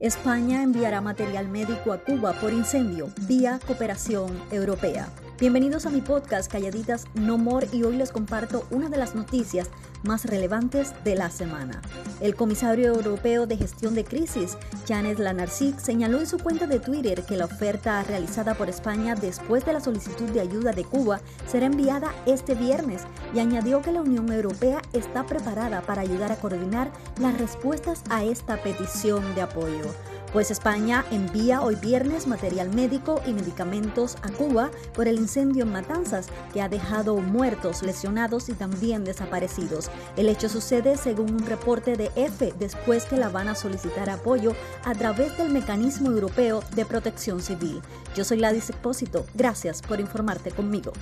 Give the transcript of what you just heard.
España enviará material médico a Cuba por incendio vía cooperación europea. Bienvenidos a mi podcast Calladitas No More y hoy les comparto una de las noticias más relevantes de la semana. El comisario europeo de gestión de crisis, Janet Lanarcic, señaló en su cuenta de Twitter que la oferta realizada por España después de la solicitud de ayuda de Cuba será enviada este viernes y añadió que la Unión Europea está preparada para ayudar a coordinar las respuestas a esta petición de apoyo pues España envía hoy viernes material médico y medicamentos a Cuba por el incendio en Matanzas, que ha dejado muertos, lesionados y también desaparecidos. El hecho sucede según un reporte de EFE después que La Habana solicitara apoyo a través del Mecanismo Europeo de Protección Civil. Yo soy Ladis Expósito, gracias por informarte conmigo.